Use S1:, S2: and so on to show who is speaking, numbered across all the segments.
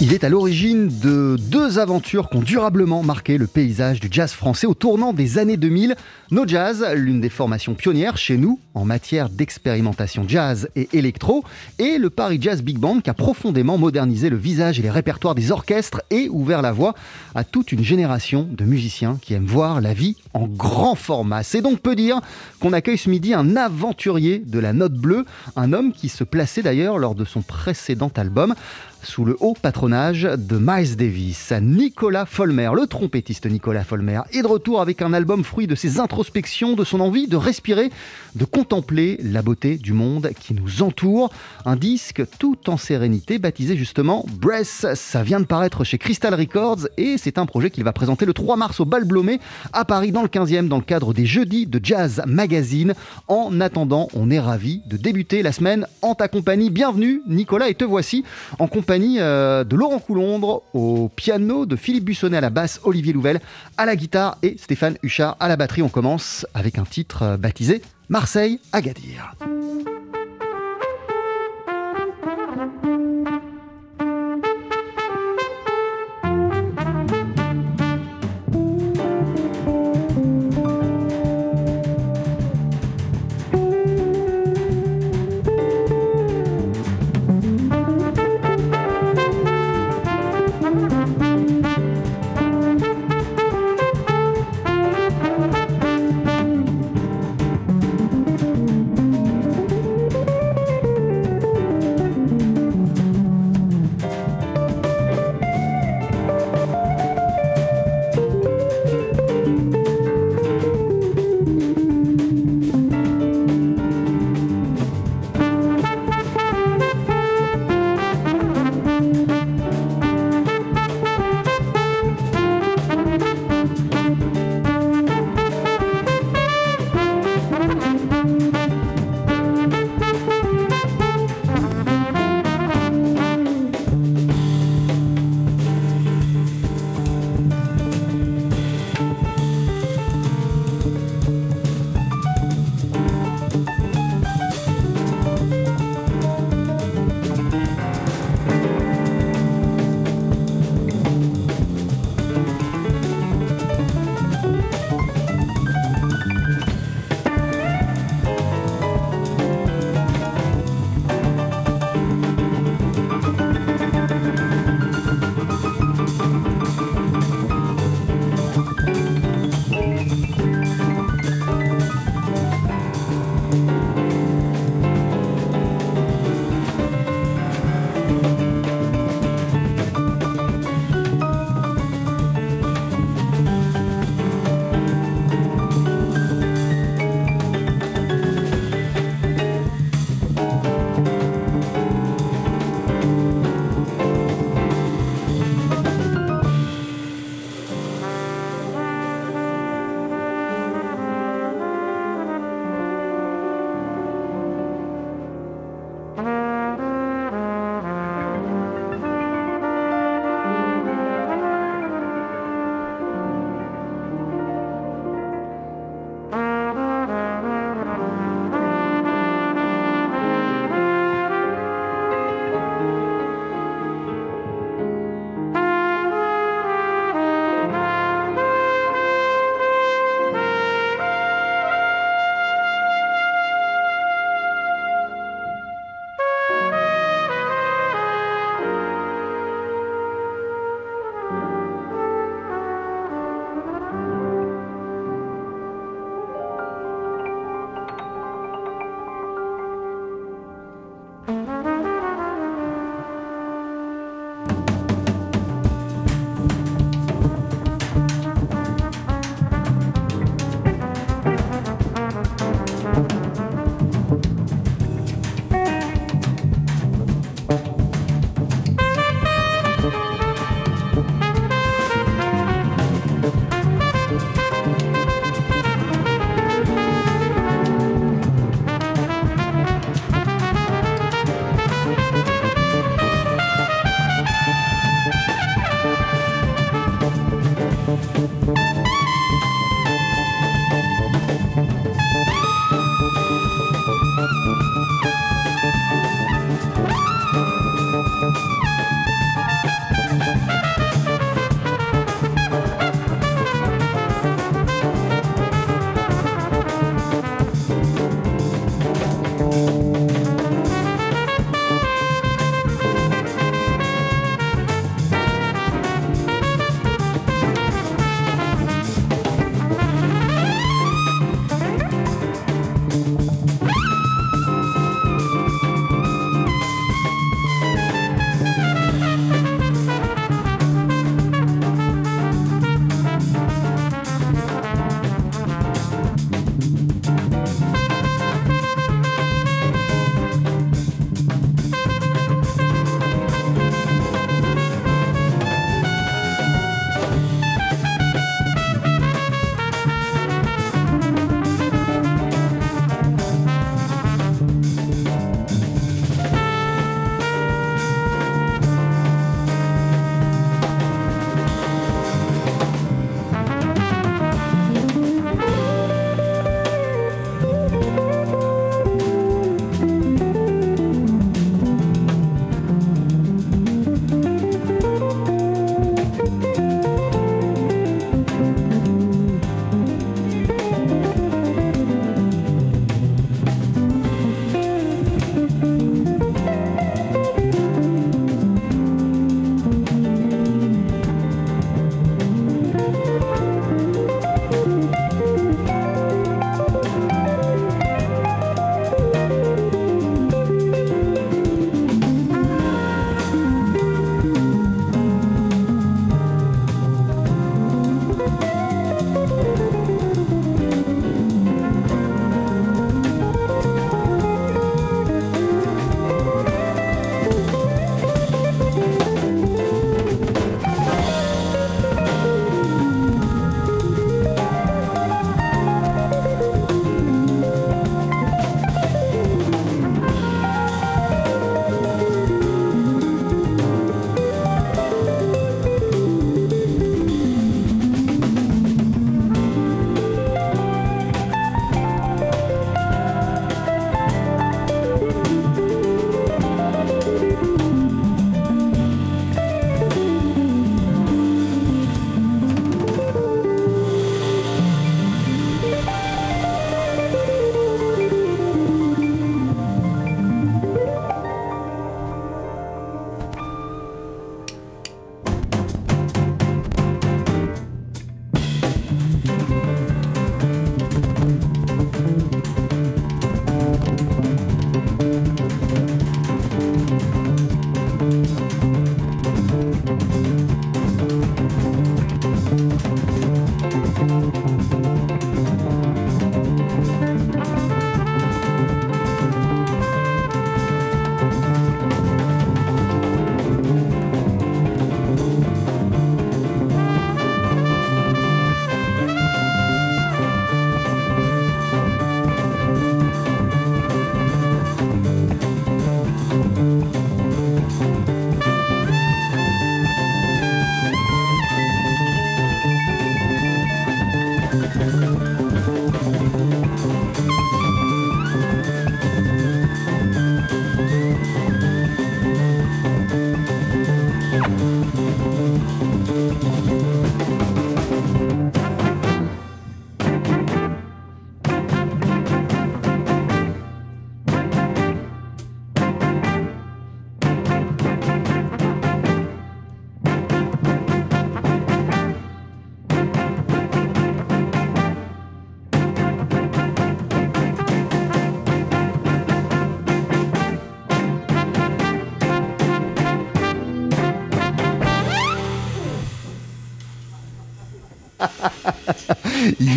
S1: Il est à l'origine de deux aventures qui ont durablement marqué le paysage du jazz français au tournant des années 2000. No Jazz, l'une des formations pionnières chez nous en matière d'expérimentation jazz et électro, et le Paris Jazz Big Band qui a profondément modernisé le visage et les répertoires des orchestres et ouvert la voie à toute une génération de musiciens qui aiment voir la vie en grand format. C'est donc peu dire qu'on accueille ce midi un aventurier de la note bleue, un homme qui se plaçait d'ailleurs lors de son précédent album sous le haut patronage de Miles Davis. Nicolas Folmer, le trompettiste Nicolas Folmer, est de retour avec un album fruit de ses introspections, de son envie de respirer, de contempler la beauté du monde qui nous entoure. Un disque tout en sérénité, baptisé justement Breath. Ça vient de paraître chez Crystal Records et c'est un projet qu'il va présenter le 3 mars au Bal Blomé à Paris dans le 15e dans le cadre des Jeudis de Jazz Magazine. En attendant, on est ravis de débuter la semaine en ta compagnie. Bienvenue Nicolas et te voici en compagnie euh, de Laurent Coulombre au piano, de Philippe Bussonnet à la basse, Olivier Louvel à la guitare et Stéphane Huchard à la batterie. On commence avec un titre euh, baptisé Marseille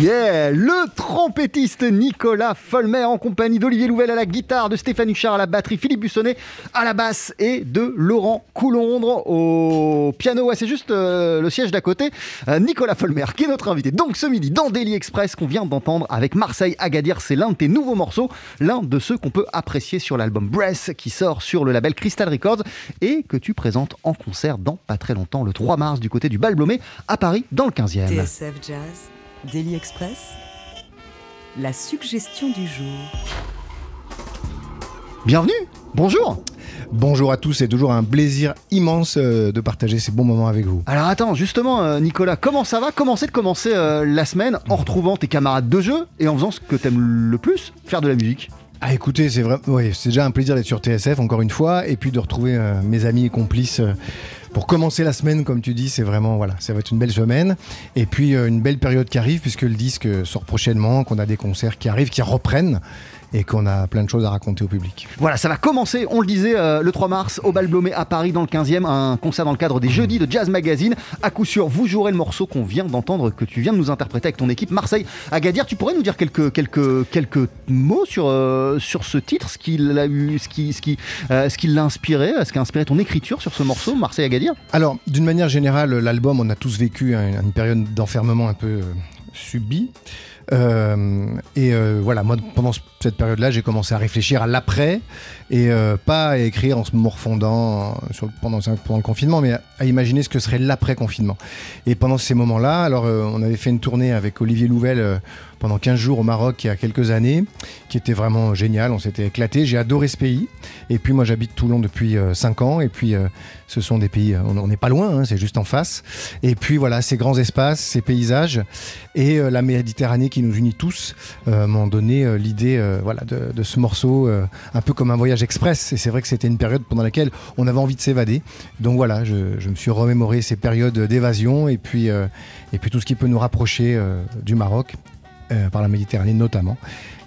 S1: Yeah Le trompettiste Nicolas Folmer en compagnie d'Olivier Louvel à la guitare, de Stéphane Huchard à la batterie, Philippe Bussonnet à la basse et de Laurent Coulondre au piano. Ouais, c'est juste euh, le siège d'à côté. Euh, Nicolas Folmer qui est notre invité. Donc ce midi dans Daily Express qu'on vient d'entendre avec Marseille Agadir, c'est l'un de tes nouveaux morceaux, l'un de ceux qu'on peut apprécier sur l'album Breath qui sort sur le label Crystal Records et que tu présentes en concert dans pas très longtemps, le 3 mars du côté du Bal Blomé à Paris dans le 15e.
S2: TSF Jazz, Daily Express, la suggestion du jour.
S1: Bienvenue Bonjour
S3: Bonjour à tous, c'est toujours un plaisir immense euh, de partager ces bons moments avec vous.
S1: Alors attends, justement, euh, Nicolas, comment ça va? Commencer de commencer euh, la semaine en retrouvant tes camarades de jeu et en faisant ce que t'aimes le plus, faire de la musique?
S3: Ah écoutez, c'est vrai, ouais, c'est déjà un plaisir d'être sur TSF encore une fois, et puis de retrouver euh, mes amis et complices euh, pour commencer la semaine, comme tu dis, c'est vraiment voilà, ça va être une belle semaine, et puis euh, une belle période qui arrive puisque le disque sort prochainement, qu'on a des concerts qui arrivent, qui reprennent, et qu'on a plein de choses à raconter au public.
S1: Voilà, ça va commencer, on le disait, euh, le 3 mars au Bal Blomé à Paris dans le 15e, un concert dans le cadre des Jeudis de Jazz Magazine. À coup sûr, vous jouerez le morceau qu'on vient d'entendre, que tu viens de nous interpréter avec ton équipe Marseille. Agadir, tu pourrais nous dire quelques, quelques, quelques mots sur, euh, sur ce titre, ce qui l'a eu, ce qui, ce qui, euh, ce qui l'a inspiré, ce qui a inspiré ton écriture sur ce morceau, Marseille Agadir?
S3: Alors, d'une manière générale, l'album, on a tous vécu un- une période d'enfermement un peu subie. Euh, et euh, voilà, moi, pendant ce- cette période-là, j'ai commencé à réfléchir à l'après et euh, pas à écrire en se morfondant sur, pendant, le confinement, mais à, à imaginer ce que serait l'après-confinement. Et pendant ces moments-là, alors on avait fait une tournée avec Olivier Louvel pendant 15 jours au Maroc il y a quelques années, qui était vraiment génial, on s'était éclaté, j'ai adoré ce pays. Et puis moi j'habite Toulon depuis 5 ans, et puis euh, ce sont des pays, euh, on n'est pas loin, hein, c'est juste en face. Et puis voilà, ces grands espaces, ces paysages, et euh, la Méditerranée qui nous unit tous euh, m'ont donné euh, l'idée euh, voilà, de, ce morceau, euh, un peu comme un voyage express. Et c'est vrai que c'était une période pendant laquelle on avait envie de s'évader. Donc voilà, je, je me suis remémoré ces périodes d'évasion et puis, euh, et puis tout ce qui peut nous rapprocher euh, du Maroc, euh, par la Méditerranée notamment.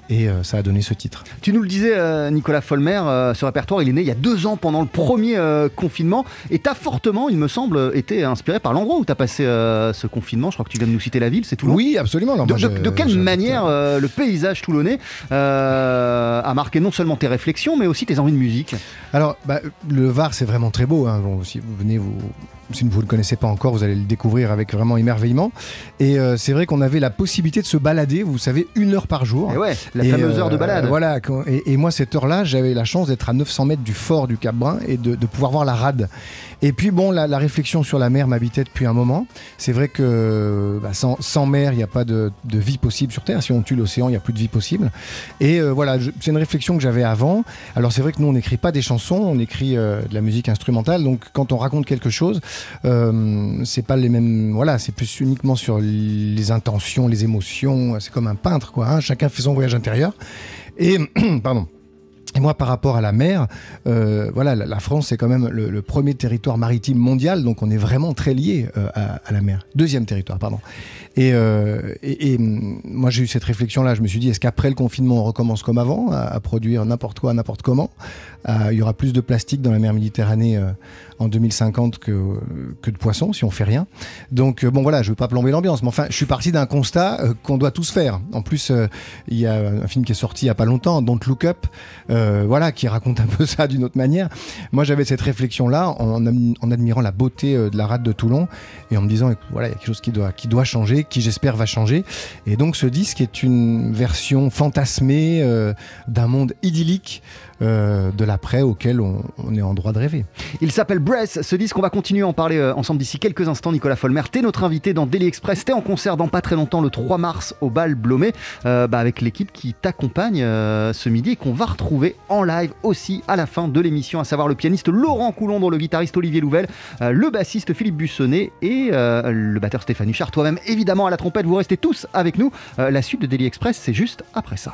S3: Et euh, ça a donné ce titre.
S1: Tu nous le disais, euh, Nicolas Folmer, ce répertoire, il est né il y a deux ans pendant le premier confinement. Et t'as fortement, il me semble, été inspiré par l'endroit où t'as passé ce confinement. Je crois que tu viens de nous citer la ville, c'est Toulon.
S3: Oui, absolument. Alors
S1: De,
S3: moi,
S1: de-
S3: je-
S1: de quelle manière le paysage toulonnais a marqué non seulement tes réflexions, mais aussi tes envies de musique?
S3: Alors, bah, le Var, c'est vraiment très beau. hein. Bon, si vous venez, vous, si vous ne le connaissez pas encore, vous allez le découvrir avec vraiment émerveillement. Et euh, c'est vrai qu'on avait la possibilité de se balader, vous savez, une heure par jour.
S1: Et ouais, la
S3: Et,
S1: fameuse
S3: euh,
S1: heure de balade.
S3: Voilà, et, et moi, cette heure-là, j'avais la chance d'être à 900 mètres du fort du Cap Brun et de, de pouvoir voir la rade. Et puis, bon, la, la réflexion sur la mer m'habitait depuis un moment. C'est vrai que bah, sans, sans mer, il n'y a pas de, de vie possible sur Terre. Si on tue l'océan, il n'y a plus de vie possible. Et euh, voilà, c'est une réflexion que j'avais avant. Alors, c'est vrai que nous, on n'écrit pas des chansons, on écrit euh, de la musique instrumentale. Donc, quand on raconte quelque chose, euh, c'est pas les mêmes. Voilà, c'est plus uniquement sur les intentions, les émotions. C'est comme un peintre, quoi. hein. Chacun fait son voyage intérieur. Et, pardon. Moi, par rapport à la mer, euh, voilà, la, France, c'est quand même le, premier territoire maritime mondial, donc on est vraiment très lié euh, à, la mer. Deuxième territoire, pardon. Et, hum, moi, j'ai eu cette réflexion-là. Je me suis dit, est-ce qu'après le confinement, on recommence comme avant, à, produire n'importe quoi, n'importe comment Il y aura plus de plastique dans la mer Méditerranée en 2050 que, que de poissons, si on fait rien. Donc, euh, bon, voilà, je veux pas plomber l'ambiance, mais enfin, je suis parti d'un constat euh, qu'on doit tous faire. En plus, euh, il y a un film qui est sorti il y a pas longtemps, Don't Look Up, voilà, qui raconte un peu ça d'une autre manière. Moi, j'avais cette réflexion-là en, am- en admirant la beauté de la rade de Toulon et en me disant, voilà, il y a quelque chose qui doit, qui doit changer, qui j'espère va changer. Et donc, ce disque est une version fantasmée d'un monde idyllique euh, de l'après auquel on, est en droit de rêver.
S1: Il s'appelle Breath, ce disque, on va continuer à en parler euh, ensemble d'ici quelques instants. Nicolas Folmer, t'es notre invité dans Daily Express, t'es en concert dans pas très longtemps, le 3 mars au bal Blomé, euh, bah, avec l'équipe qui t'accompagne euh, ce midi et qu'on va retrouver en live aussi à la fin de l'émission, à savoir le pianiste Laurent Coulondre, le guitariste Olivier Louvel, le bassiste Philippe Bussonnet et le batteur Stéphane Huchard, toi-même évidemment à la trompette, vous restez tous avec nous. La suite de Daily Express, c'est juste après ça.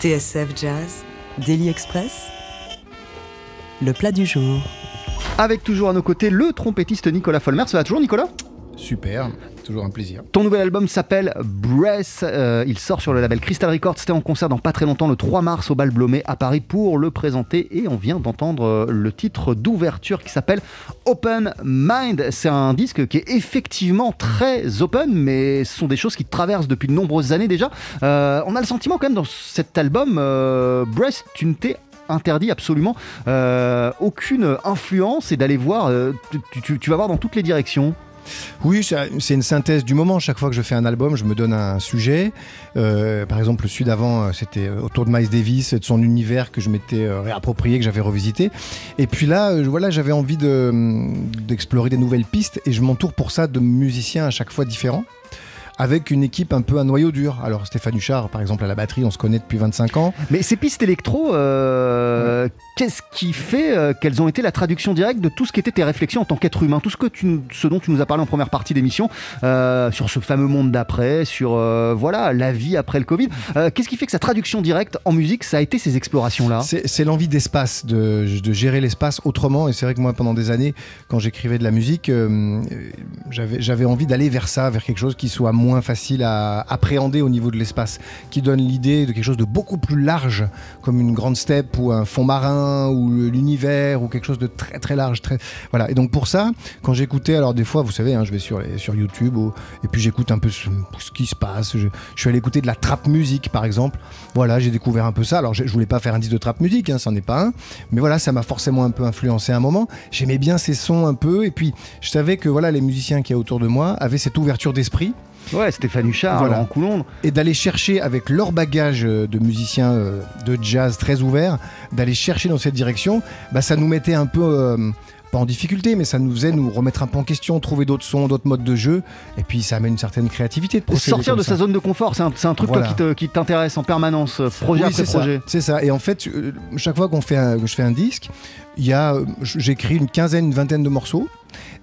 S2: TSF Jazz, Daily Express, le plat du jour.
S1: Avec toujours à nos côtés le trompettiste Nicolas Folmer. Ça va toujours, Nicolas?
S3: Super. Toujours un plaisir.
S1: Ton nouvel album s'appelle Breath. Euh, il sort sur le label Crystal Records. C'était en concert dans pas très longtemps, le 3 mars au Bal Blomet à Paris pour le présenter. Et on vient d'entendre euh, le titre d'ouverture qui s'appelle Open Mind. C'est un disque qui est effectivement très open, mais ce sont des choses qui traversent depuis de nombreuses années déjà. Euh, on a le sentiment quand même dans cet album, Breath, tu ne t'es interdit absolument aucune influence et d'aller voir, tu vas voir dans toutes les directions.
S3: Oui, c'est une synthèse du moment. Chaque fois que je fais un album, je me donne un sujet. Euh, par exemple, le celui d'avant, euh, c'était euh, autour de Miles Davis et de son univers que je m'étais réapproprié, que j'avais revisité. Et puis là, voilà, j'avais envie hum, d'explorer des nouvelles pistes et je m'entoure pour ça de musiciens à chaque fois différents. Avec une équipe un peu à noyau dur. Alors Stéphane Huchard, par exemple, à la batterie, on se connaît depuis 25 ans.
S1: Mais ces pistes électro, euh, qu'est-ce qui fait euh, qu'elles ont été la traduction directe de tout ce qui était tes réflexions en tant qu'être humain Tout ce, que tu, ce dont tu nous as parlé en première partie d'émission, euh, sur ce fameux monde d'après, sur voilà la vie après le Covid. Qu'est-ce qui fait que sa traduction directe en musique, ça a été ces explorations-là?
S3: C'est l'envie d'espace, de, de gérer l'espace autrement. Et c'est vrai que moi, pendant des années, quand j'écrivais de la musique, j'avais j'avais envie d'aller vers ça, vers quelque chose qui soit moins facile à appréhender au niveau de l'espace, qui donne l'idée de quelque chose de beaucoup plus large, comme une grande steppe ou un fond marin ou l'univers ou quelque chose de très très large. Voilà. Et donc pour ça, quand j'écoutais, alors des fois, vous savez, hein, je vais sur, sur YouTube ou- et puis j'écoute un peu ce, qui se passe. Je, suis allé écouter de la trap musique, par exemple. Voilà, j'ai découvert un peu ça. Alors je, voulais pas faire un disque de trap musique, hein, n'en est pas un. Mais voilà, ça m'a forcément un peu influencé à un moment. J'aimais bien ces sons un peu. Et puis je savais que voilà, les musiciens qui a autour de moi avaient cette ouverture d'esprit
S1: Ouais, Stéphane Huchard,
S3: Voilà.
S1: Laurent Coulondre.
S3: et d'aller chercher avec leur bagage euh, de musiciens euh, de jazz très ouverts, d'aller chercher dans cette direction, bah, ça nous mettait un peu, euh, pas en difficulté, mais ça nous faisait nous remettre un peu en question, trouver d'autres sons, d'autres modes de jeu, et puis ça amène une certaine créativité de
S1: Sortir de
S3: ça.
S1: sa zone de confort, c'est un, truc
S3: Voilà.
S1: qui t'intéresse en permanence, projet
S3: Oui,
S1: après
S3: c'est ça,
S1: projet.
S3: C'est ça. Et en fait, chaque fois qu'on fait un- que je fais un disque, il y a, j'écris une quinzaine, une vingtaine de morceaux.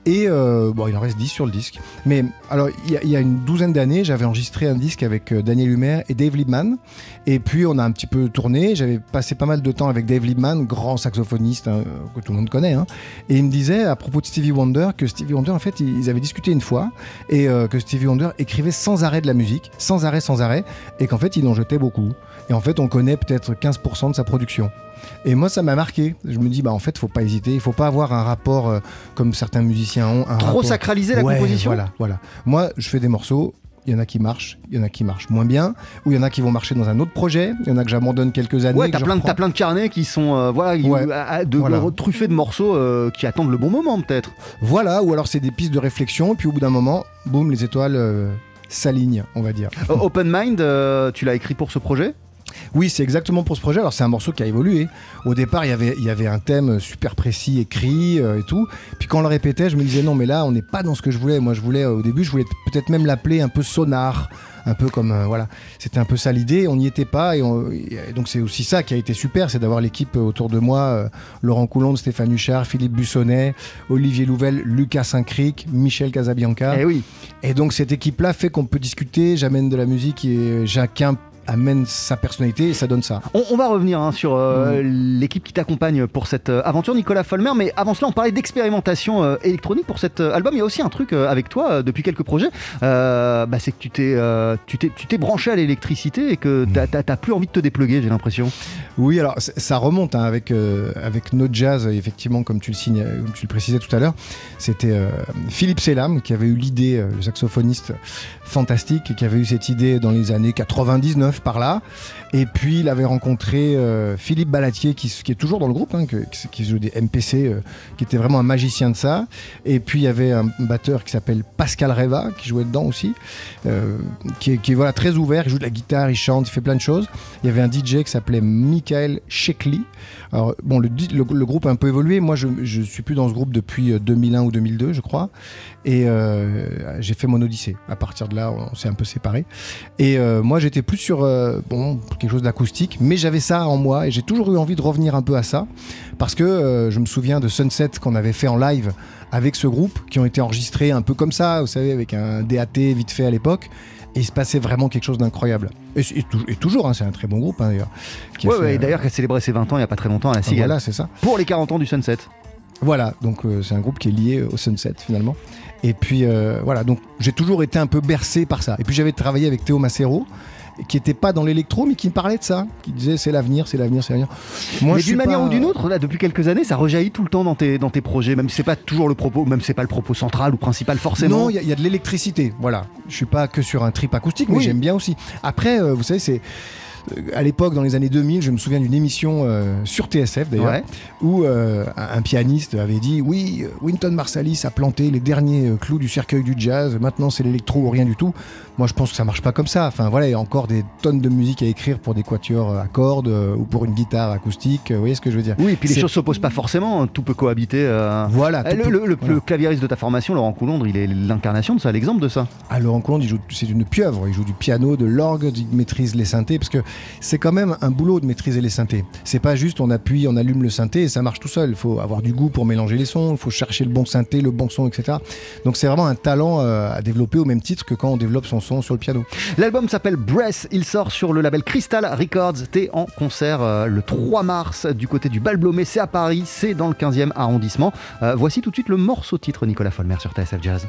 S3: Et euh, bon, il en reste 10 sur le disque. Mais alors, il y, a- une douzaine d'années, j'avais enregistré un disque avec euh, Daniel Humer et Dave Liebman. Et puis, on a un petit peu tourné. J'avais passé pas mal de temps avec Dave Liebman, grand saxophoniste hein, que tout le monde connaît. hein. Et il me disait à propos de Stevie Wonder que Stevie Wonder, en fait, ils avaient discuté une fois et euh, que Stevie Wonder écrivait sans arrêt de la musique, sans arrêt, sans arrêt, et qu'en fait, il en jetait beaucoup. Et en fait, on connaît peut-être 15% de sa production. Et moi, ça m'a marqué. Je me dis, bah en fait, faut pas hésiter. Il faut pas avoir un rapport euh, comme certains musiciens ont. Un
S1: Trop
S3: rapport-
S1: sacraliser la
S3: Ouais,
S1: composition
S3: Voilà, voilà. Moi, je fais des morceaux. Il y en a qui marchent, il y en a qui marchent moins bien, ou il y en a qui vont marcher dans un autre projet. Il y en a que j'abandonne quelques années.
S1: Ouais, t'as plein, plein de carnets qui sont euh, voilà,
S3: Ouais.
S1: de,
S3: Voilà.
S1: truffés de morceaux euh, qui attendent le bon moment peut-être.
S3: Voilà, ou alors c'est des pistes de réflexion, et puis au bout d'un moment, boum, les étoiles euh, s'alignent, on va dire.
S1: Open Mind, tu l'as écrit pour ce projet?
S3: Oui, c'est exactement pour ce projet. Alors, c'est un morceau qui a évolué. Au départ, il y avait, il y avait un thème super précis, écrit euh, et tout. Puis quand on le répétait, je me disais non, mais là, on n'est pas dans ce que je voulais. Moi, je voulais, euh, au début, je voulais peut-être même l'appeler un peu sonar. Un peu comme, euh, voilà. C'était un peu ça l'idée. On n'y était pas. Et, on- et donc, c'est aussi ça qui a été super. C'est d'avoir l'équipe autour de moi Laurent Coulombe, Stéphane Huchard, Philippe Bussonnet, Olivier Louvel, Lucas Saint-Cric, Michel Casabianca.
S1: Eh oui.
S3: Et donc cette équipe-là fait qu'on peut discuter, j'amène de la musique et chacun amène sa personnalité et ça donne ça.
S1: On, on va revenir hein, sur euh,
S3: Mm.
S1: l'équipe qui t'accompagne pour cette euh, aventure, Nicolas Folmer. Mais avant cela, on parlait d'expérimentation euh, électronique pour cet album. Il y a aussi un truc avec toi depuis quelques projets. Bah, c'est que tu t'es, tu t'es, tu t'es branché à l'électricité et que t'as, t'as- t'as plus envie de te dépluguer, j'ai l'impression.
S3: Oui, alors ça remonte hein, avec, avec notre jazz, effectivement, comme tu le, signes, comme tu le précisais tout à l'heure. C'était Philippe Selam qui avait eu l'idée, le saxophoniste fantastique, qui avait eu cette idée dans les années 99 par là. Et puis il avait rencontré euh, Philippe Balatier, qui, est toujours dans le groupe, hein, qui, qui joue des MPC, euh, qui était vraiment un magicien de ça. Et puis il y avait un batteur qui s'appelle Pascal Reva, qui jouait dedans aussi, euh, qui, est, voilà, très ouvert, il joue de la guitare, il chante, il fait plein de choses. Il y avait un DJ qui s'appelait Michael Shekli. Alors, bon, le, le- groupe a un peu évolué. Moi, je, je suis plus dans ce groupe depuis euh, 2001 ou 2002, je crois. Et euh, j'ai fait mon Odyssée. À partir de là, on s'est un peu séparés. Et euh, moi, j'étais plus sur euh, bon, quelque chose d'acoustique, mais j'avais ça en moi et j'ai toujours eu envie de revenir un peu à ça. Parce que je me souviens de Sunset qu'on avait fait en live avec ce groupe, qui ont été enregistrés un peu comme ça, vous savez, avec un DAT vite fait à l'époque. Et il se passait vraiment quelque chose d'incroyable. Et, et tou- et toujours, hein, c'est un très bon groupe hein, d'ailleurs. qui a
S1: Ouais, d'ailleurs, qui a célébré ses 20 ans il n'y a pas très longtemps à la Cigale.
S3: Voilà, c'est ça.
S1: Pour les 40 ans du Sunset.
S3: Voilà, donc euh, c'est un groupe qui est lié au Sunset finalement. Et puis euh, voilà, donc j'ai toujours été un peu bercé par ça. Et puis j'avais travaillé avec Théo Macero, qui n'était pas dans l'électro, mais qui me parlait de ça, qui disait c'est l'avenir, c'est l'avenir, c'est l'avenir. Moi,
S1: Mais d'une manière
S3: pas-
S1: ou d'une autre, là, depuis quelques années, ça rejaillit tout le temps dans tes, dans tes projets, même si c'est pas toujours le propos, même si c'est pas le propos central ou principal forcément.
S3: Non, il y, a- il y a de l'électricité. Voilà. Je suis pas que sur un trip acoustique, mais
S1: Oui.
S3: j'aime bien aussi. Après, euh, vous savez, c'est. Euh, À l'époque, dans les années 2000, je me souviens d'une émission euh, sur TSF d'ailleurs,
S1: Ouais.
S3: où euh, un pianiste avait dit Oui, Wynton Marsalis a planté les derniers clous du cercueil du jazz, maintenant c'est l'électro ou rien du tout. Moi, je pense que ça marche pas comme ça. Enfin, voilà, il y a encore des tonnes de musique à écrire pour des quatuors à cordes euh, ou pour une guitare acoustique. euh, Vous voyez ce que je veux dire
S1: Oui, et puis les choses s'opposent pas forcément, tout peut cohabiter. euh.
S3: Voilà.
S1: Eh,
S3: tout
S1: Le,
S3: peut-
S1: le- le-
S3: voilà.
S1: le claviériste de ta formation, Laurent Coulondre, il est l'incarnation de ça, l'exemple de ça.
S3: Ah, Laurent il joue, c'est une pieuvre. Il joue du piano, de l'orgue, il maîtrise les synthés, parce que c'est quand même un boulot de maîtriser les synthés. C'est pas juste on appuie, on allume le synthé et ça marche tout seul. Il faut avoir du goût pour mélanger les sons, il faut chercher le bon synthé, le bon son, etc. Donc c'est vraiment un talent euh, à développer au même titre que quand on développe son son sur le piano.
S1: L'album s'appelle Breath, il sort sur le label Crystal Records. T'es en concert euh, le 3 mars du côté du Balblomé, c'est à Paris, c'est dans le 15e arrondissement. Euh, voici tout de suite le morceau titre Nicolas Folmer sur TSF Jazz.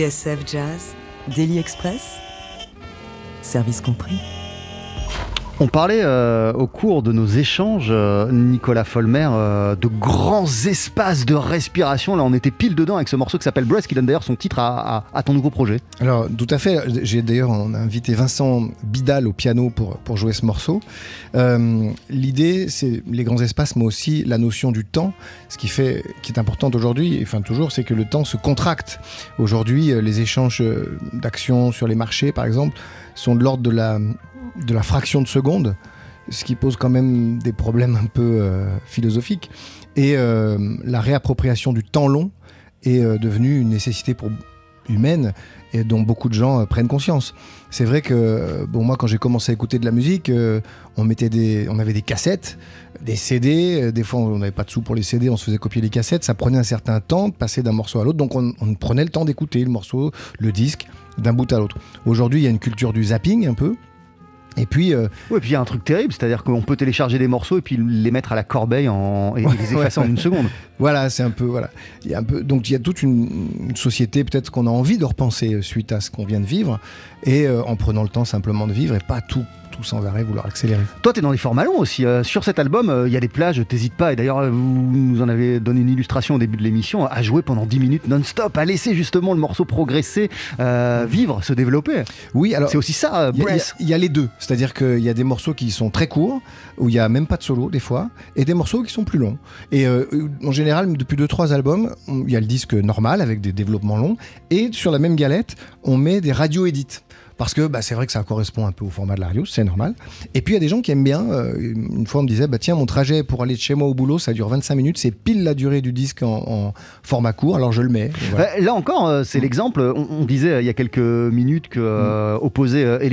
S2: TSF Jazz, Daily Express, service compris.
S1: On parlait euh, au cours de nos échanges, euh, Nicolas Folmer, euh, de grands espaces de respiration. Là, on était pile dedans avec ce morceau qui s'appelle Breath, qui donne d'ailleurs son titre à, ton nouveau projet.
S3: Alors, tout à fait. J'ai d'ailleurs invité Vincent Bidal au piano pour, jouer ce morceau. L'idée, c'est les grands espaces, mais aussi la notion du temps. Ce qui, qui est important aujourd'hui, enfin toujours, c'est que le temps se contracte. Aujourd'hui, les échanges d'actions sur les marchés, par exemple, sont de l'ordre de la, de la fraction de seconde, ce qui pose quand même des problèmes un peu euh, philosophiques. Et euh, la réappropriation du temps long est euh, devenue une nécessité pour humaine et dont beaucoup de gens prennent conscience. C'est vrai que bon moi quand j'ai commencé à écouter de la musique, on mettait des on avait des cassettes, des CD, des fois on n'avait pas de sous pour les CD, on se faisait copier les cassettes, ça prenait un certain temps de passer d'un morceau à l'autre donc on, on prenait le temps d'écouter le morceau, le disque d'un bout à l'autre. Aujourd'hui, il y a une culture du zapping un peu. Et puis euh,
S1: Oui, et puis il y a un truc terrible, c'est-à-dire qu'on peut télécharger des morceaux et puis les mettre à la corbeille en... et, les effacer
S3: Ouais.
S1: en une seconde.
S3: Voilà, c'est un peu voilà. Il y a un peu donc il y a toute une, une société peut-être qu'on a envie de repenser euh, suite à ce qu'on vient de vivre et euh, en prenant le temps simplement de vivre et pas tout tout sans arrêt vouloir accélérer.
S1: Toi, tu es dans les formats longs aussi. Euh, sur cet album, euh, il y a des plages, t'hésites pas. Et d'ailleurs, euh, vous nous en avez donné une illustration au début de l'émission, à jouer pendant 10 minutes non-stop, à laisser justement le morceau progresser, euh, vivre, se développer.
S3: Oui, alors
S1: C'est aussi ça,
S3: il y, y a- les deux, c'est-à-dire qu'il y a des morceaux qui sont très courts où il y a même pas de solo des fois et des morceaux qui sont plus longs. Et en général, depuis deux trois albums, on- il y a le disque normal avec des développements longs et sur la même galette, on met des radio edits. Parce que bah, c'est vrai que ça correspond un peu au format de la radio, c'est normal. Et puis il y a des gens qui aiment bien. euh, une fois, on me disait bah, tiens, mon trajet pour aller de chez moi au boulot, ça dure 25 minutes, c'est pile la durée du disque en, en format court, alors je le mets. Voilà.
S1: Euh, Là encore, euh, c'est l'exemple. On, on disait euh, il y a quelques minutes que euh, opposer é-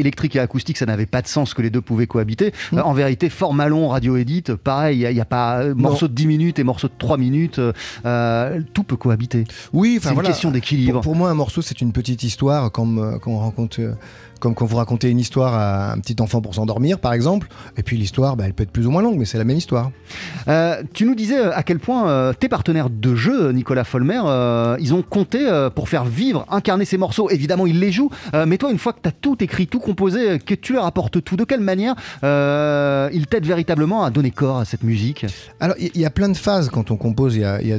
S1: électrique et acoustique, ça n'avait pas de sens que les deux pouvaient cohabiter.
S3: Mm.
S1: En vérité, format long, radio edit, pareil, il n'y a, pas morceau de 10 minutes et morceau de 3 minutes. euh, tout peut cohabiter.
S3: Oui,
S1: C'est une
S3: voilà.
S1: question d'équilibre.
S3: Pour, pour moi, un morceau, c'est une petite histoire, comme quand on rencontre, euh, comme quand vous racontez une histoire à un petit enfant pour s'endormir, par exemple. Et puis l'histoire, bah, elle peut être plus ou moins longue, mais c'est la même histoire.
S1: Euh, tu nous disais euh, à quel point euh, tes partenaires de jeu, Nicolas Folmer, euh, ils ont compté pour faire vivre, incarner ces morceaux. Évidemment, ils les jouent. Mais toi, une fois que tu as tout écrit, tout composé, que tu leur apportes tout, de quelle manière ils t'aident véritablement à donner corps à cette musique?
S3: Alors, il y, y a plein de phases quand on compose. Il y a, y a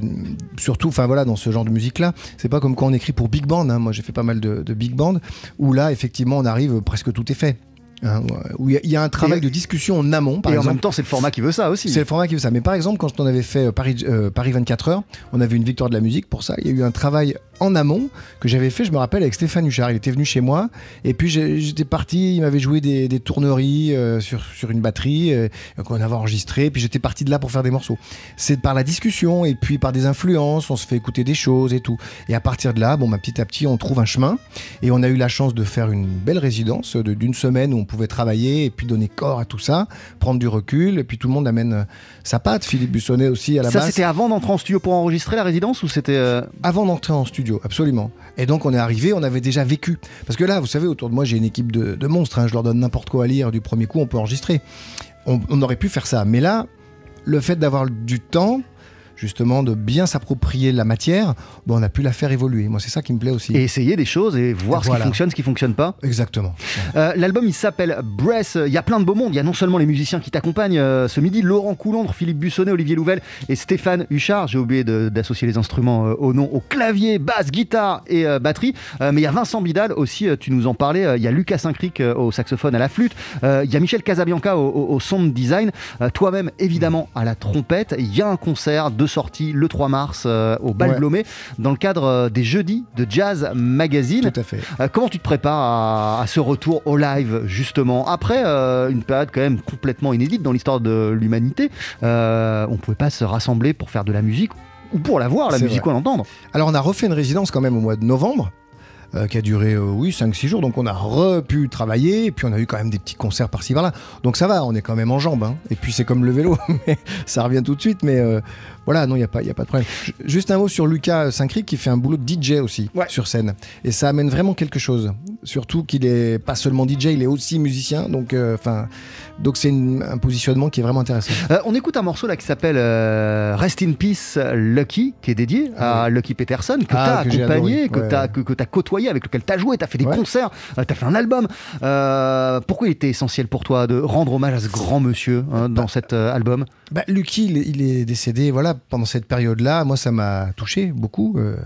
S3: surtout, enfin voilà, dans ce genre de musique-là, c'est pas comme quand on écrit pour big band. hein. Moi, j'ai fait pas mal de, de big band où là, effectivement, on arrive presque tout est fait. hein, où il y a- il y, a un travail
S1: Et-
S3: de discussion en amont, par
S1: Et en même temps, c'est le format qui veut ça aussi.
S3: C'est le format qui veut ça. Mais par exemple, quand on avait fait euh, Paris, euh, Paris 24 heures, on avait une victoire de la musique pour ça. Il y a eu un travail en amont que j'avais fait, je me rappelle, avec Stéphane Huchard. Il était venu chez moi et puis j'étais parti, il m'avait joué des, des tourneries euh, sur, sur une batterie euh, qu'on avait enregistré. Puis j'étais parti de là pour faire des morceaux. C'est par la discussion et puis par des influences, on se fait écouter des choses et tout. Et à partir de là, bon, bah, petit à petit, on trouve un chemin. Et on a eu la chance de faire une belle résidence de- d'une semaine où on pouvait travailler et puis donner corps à tout ça, prendre du recul. Et puis tout le monde amène euh, sa patte. Philippe Bussonnet aussi à la
S1: Ça,
S3: base.
S1: c'était avant d'entrer en studio pour enregistrer la résidence ou c'était. euh,
S3: Avant d'entrer en studio, absolument. Et donc on est arrivé, on avait déjà vécu. Parce que là, vous savez, autour de moi, j'ai une équipe de, monstres. hein. Je leur donne n'importe quoi à lire du premier coup, on peut enregistrer. On aurait pu faire ça. Mais là, le fait d'avoir du temps, justement, de bien s'approprier la matière, bon, on a pu la faire évoluer. Moi, c'est ça qui me plaît aussi.
S1: Et essayer des choses et voir ce qui fonctionne, ce qui fonctionne pas.
S3: Exactement.
S1: Euh, L'album il s'appelle Breath. Il y a plein de beaux mondes. Il y a non seulement les musiciens qui t'accompagnent euh, ce midi, Laurent Coulondre, Philippe Bussonnet, Olivier Louvel et Stéphane Huchard. J'ai oublié d'associer les instruments euh, au nom, au clavier, basse, guitare et batterie. Mais il y a Vincent Bidal aussi, tu nous en parlais. Il y a Lucas Saint-Cric au saxophone, à la flûte. Il y a Michel Casabianca au, au- au sound design. Toi-même, évidemment, à la trompette. Il y a un concert de sortie le 3 mars euh, au Bal
S3: Ouais.
S1: Blomé dans le cadre euh, des jeudis de Jazz Magazine.
S3: Tout à fait.
S1: Euh, comment tu te prépares à, à ce retour au live justement? Après euh, une période quand même complètement inédite dans l'histoire de l'humanité On pouvait pas se rassembler pour faire de la musique ou pour la voir la musique ou l'entendre.
S3: Alors on a refait une résidence quand même au mois de novembre. euh, qui a duré, euh, oui, 5-6 jours. Donc on a repu travailler, et puis on a eu quand même des petits concerts par-ci par-là. Donc ça va, on est quand même en jambes. hein. Et puis c'est comme le vélo, ça revient tout de suite. Mais euh, voilà, non, il n'y a, pas- y a pas de problème. Ju- Juste un mot sur Lucas Saint-Cric qui fait un boulot de DJ aussi
S1: Ouais.
S3: sur scène. Et ça amène vraiment quelque chose. Surtout qu'il est pas seulement DJ, il est aussi musicien. Donc, euh, enfin, donc c'est un positionnement qui est vraiment intéressant.
S1: Euh, on écoute un morceau là qui s'appelle euh, Rest in Peace Lucky, qui est dédié à Lucky Peterson, que
S3: Ah,
S1: tu as
S3: que
S1: accompagné,
S3: adoré.
S1: que
S3: Ouais,
S1: tu as que, que t'as côtoyé, avec lequel tu as joué, tu as fait des
S3: Ouais.
S1: concerts, tu as fait un album. Euh, pourquoi il était essentiel pour toi de rendre hommage à ce grand monsieur hein, dans cet euh, album?
S3: Bah, Lucky, il, est- il est décédé voilà, pendant cette période-là. Moi, ça m'a touché beaucoup. euh,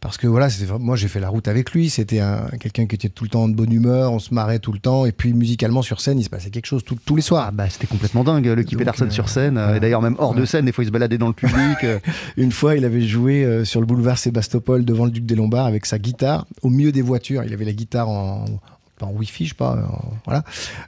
S3: parce que voilà, moi j'ai fait la route avec lui. C'était un- quelqu'un qui était tout le temps de bonne humeur, on se marrait tout le temps. Et puis musicalement sur scène, il se passait quelque chose tout- tous les soirs.
S1: Ah bah c'était complètement dingue, Lucky
S3: Donc,
S1: Peterson
S3: euh,
S1: sur scène, euh, et d'ailleurs même hors de scène, des fois il se baladait dans le public.
S3: Une fois, il avait joué sur le boulevard Sébastopol devant le Duc des Lombards avec sa guitare au milieu des voitures. Il avait la guitare en, en Wi-Fi, je sais pas, en- voilà,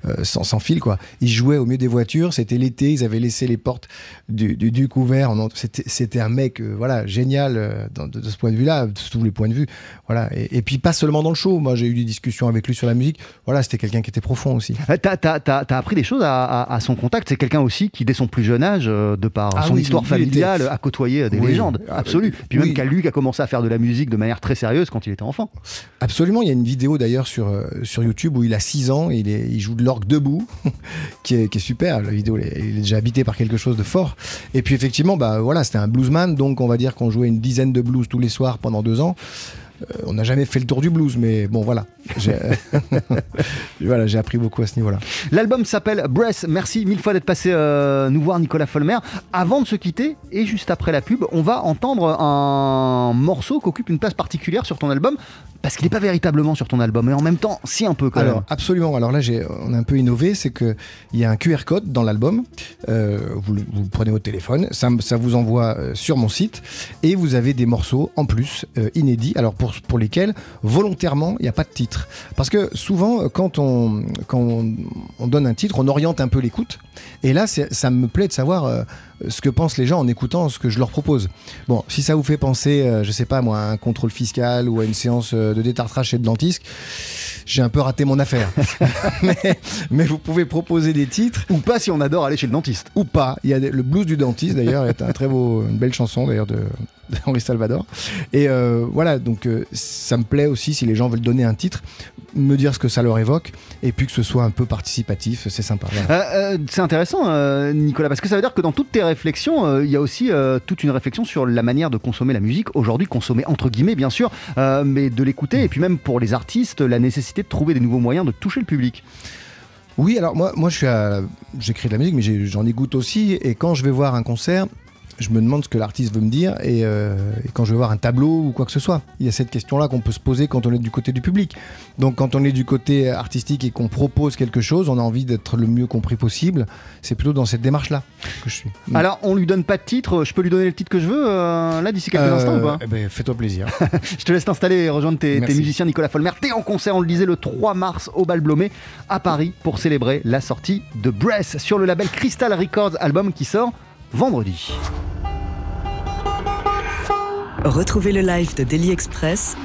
S3: euh, sans, sans fil quoi. Il jouait au milieu des voitures. C'était l'été. Ils avaient laissé les portes du, du Duc ouvertes. en- C'était, un mec, euh, voilà, génial euh, dans- de, de ce point de vue-là, de tous les points de vue. Voilà. Et, et puis pas seulement dans le show. Moi, j'ai eu des discussions avec lui sur la musique. Voilà, c'était quelqu'un qui était profond aussi.
S1: T'as, t'as appris des choses à, à- à son contact. C'est quelqu'un aussi qui, dès son plus jeune âge, de par
S3: Ah
S1: son
S3: oui,
S1: histoire familiale, a côtoyé des
S3: Oui.
S1: légendes
S3: Ah,
S1: absolues. Puis même
S3: oui.
S1: qu'à lui qui a commencé à faire de la musique de manière très sérieuse quand il était enfant.
S3: Absolument, il y a une vidéo d'ailleurs sur, sur YouTube où il a 6 ans il, joue de l'orgue debout, qui, est, super. La vidéo, il est déjà habité par quelque chose de fort. Et puis effectivement, bah, voilà, c'était un bluesman, donc on va dire qu'on jouait une dizaine de blues tous les soirs pendant deux ans. Euh, on n'a jamais fait le tour du blues, mais bon, voilà. J'ai voilà, j'ai appris beaucoup à ce niveau-là.
S1: L'album s'appelle Breath. Merci mille fois d'être passé euh, nous voir, Nicolas Folmer. Avant de se quitter, et juste après la pub, on va entendre un morceau qui occupe une place particulière sur ton album, parce qu'il n'est pas véritablement sur ton album, et en même temps, si un peu quand
S3: Alors
S1: même.
S3: absolument. Alors là, on a un peu innové, c'est que il y a un QR code dans l'album. Euh, vous, le- vous le prenez au téléphone, ça, vous envoie euh, sur mon site, et vous avez des morceaux en plus euh, inédits. Alors pour pour lesquels volontairement il n'y a pas de titre, parce que souvent euh, quand on quand on, on donne un titre, on oriente un peu l'écoute. Et là, ça me plaît de savoir euh, ce que pensent les gens en écoutant ce que je leur propose. Bon, si ça vous fait penser, euh, je sais pas moi, à un contrôle fiscal ou à une séance euh, de détartrage chez le dentiste, j'ai un peu raté mon affaire. mais, mais vous pouvez proposer des titres
S1: Ou pas si on adore aller chez le dentiste.
S3: ou pas. Il y a le blues du dentiste d'ailleurs est un très beau, une belle chanson d'ailleurs de Henri Salvador. Et euh, voilà, donc euh, ça me plaît aussi si les gens veulent donner un titre, me dire ce que ça leur évoque, et puis que ce soit un peu participatif, c'est sympa. voilà.
S1: Euh, c'est intéressant, Nicolas, parce que ça veut dire que dans toutes tes réflexions, il y a aussi toute une réflexion sur la manière de consommer la musique. Aujourd'hui, consommer entre guillemets, bien sûr, mais de l'écouter, et puis même pour les artistes, la nécessité de trouver des nouveaux moyens de toucher le public.
S3: Oui, alors moi, moi je suis j'écris de la musique, mais j'en écoute aussi. Et quand je vais voir un concert, je me demande ce que l'artiste veut me dire. Et, euh, et quand je vais voir un tableau ou quoi que ce soit, il y a cette question-là qu'on peut se poser quand on est du côté du public. Donc quand on est du côté artistique et qu'on propose quelque chose, on a envie d'être le mieux compris possible. C'est plutôt dans cette démarche-là que je suis.
S1: Alors, on lui donne pas de titre, je peux lui donner le titre que je veux, euh, là, d'ici quelques
S3: Euh,
S1: instants ou pas
S3: eh ben, Fais-toi plaisir.
S1: Je te laisse t'installer et rejoindre tes, musiciens Nicolas Folmer. T'es en concert, on le disait, le 3 mars au Bal Blomé à Paris pour célébrer la sortie de Breath sur le label Crystal Records, album qui sort vendredi.
S2: Retrouvez le live de Daily Express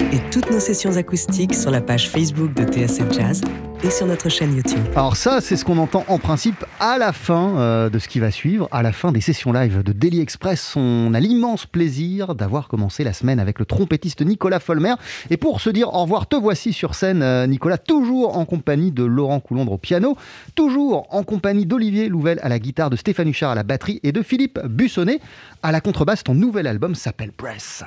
S2: et toutes nos sessions acoustiques sur la page Facebook de TSF Jazz et sur notre chaîne YouTube.
S1: Alors ça, c'est ce qu'on entend en principe à la fin euh, de ce qui va suivre, à la fin des sessions live de Daily Express. On a l'immense plaisir d'avoir commencé la semaine avec le trompettiste Nicolas Folmer. Et pour se dire au revoir, te voici sur scène, euh, Nicolas, toujours en compagnie de Laurent Coulondre au piano, toujours en compagnie d'Olivier Louvel à la guitare, de Stéphane Huchard à la batterie et de Philippe Bussonnet à la contrebasse. Ton nouvel album s'appelle Press.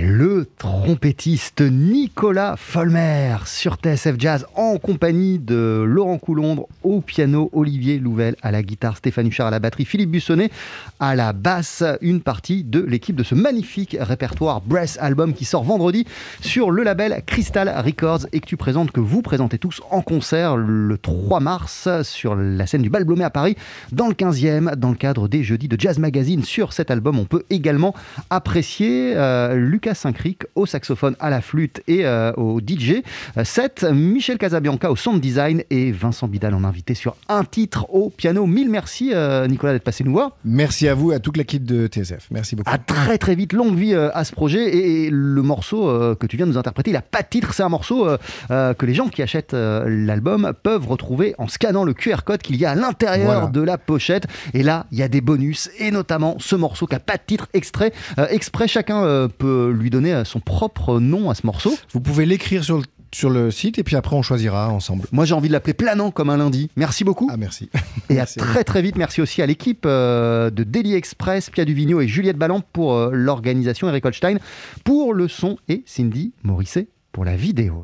S1: Le trompettiste Nicolas Folmer sur TSF Jazz en compagnie de Laurent Coulondre au piano, Olivier Louvel à la guitare, Stéphane Huchard à la batterie, Philippe Bussonnet à la basse. Une partie de l'équipe de ce magnifique répertoire Breath Album qui sort vendredi sur le label Crystal Records et que tu présentes, que vous présentez tous en concert le 3 mars sur la scène du Bal Blomet à Paris dans le 15e dans le cadre des jeudis de Jazz Magazine. Sur cet album, on peut également apprécier euh, Lucas Saint-Cric au saxophone, à la flûte et euh, au DJ. 7, Michel Casabianca au sound design et Vincent Bidal en invité sur un titre au piano. Mille merci euh, Nicolas d'être passé nous voir.
S3: Merci à vous, à toute l'équipe de TSF. Merci beaucoup.
S1: À très très vite, longue vie euh, à ce projet et, et le morceau euh, que tu viens de nous interpréter, il n'a pas de titre, c'est un morceau euh, euh, que les gens qui achètent euh, l'album peuvent retrouver en scannant le QR code qu'il y a à l'intérieur
S3: Voilà.
S1: de la pochette. Et là, il y a des bonus et notamment ce morceau qui n'a pas de titre extrait. Euh, exprès, chacun euh, peut lui donner euh, son propre nom à ce morceau.
S3: Vous pouvez l'écrire sur le, sur le site et puis après on choisira ensemble.
S1: Moi, j'ai envie de l'appeler planant comme un lundi. Merci beaucoup.
S3: Ah merci.
S1: Et
S3: Merci
S1: à très très vite. Merci aussi à l'équipe euh, de Daily Express, Pia Duvigneau et Juliette Ballant pour euh, l'organisation, Eric Holstein pour le son et Cindy Morisset pour la vidéo.